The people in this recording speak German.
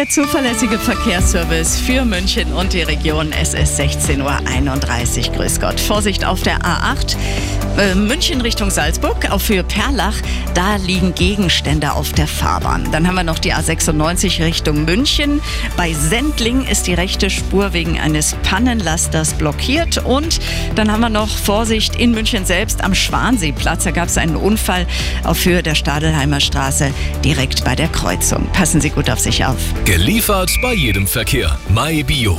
Der zuverlässige Verkehrsservice für München und die Region. Es ist 16.31 Uhr. Grüß Gott. Vorsicht auf der A8. Äh, München Richtung Salzburg, auch für Perlach, da liegen Gegenstände auf der Fahrbahn. Dann haben wir noch die A96 Richtung München. Bei Sendling ist die rechte Spur wegen eines Pannenlasters blockiert. Und dann haben wir noch Vorsicht in München selbst am Schwanseeplatz. Da gab es einen Unfall auf Höhe der Stadelheimer Straße direkt bei der Kreuzung. Passen Sie gut auf sich auf. Geliefert bei jedem Verkehr. MyBio.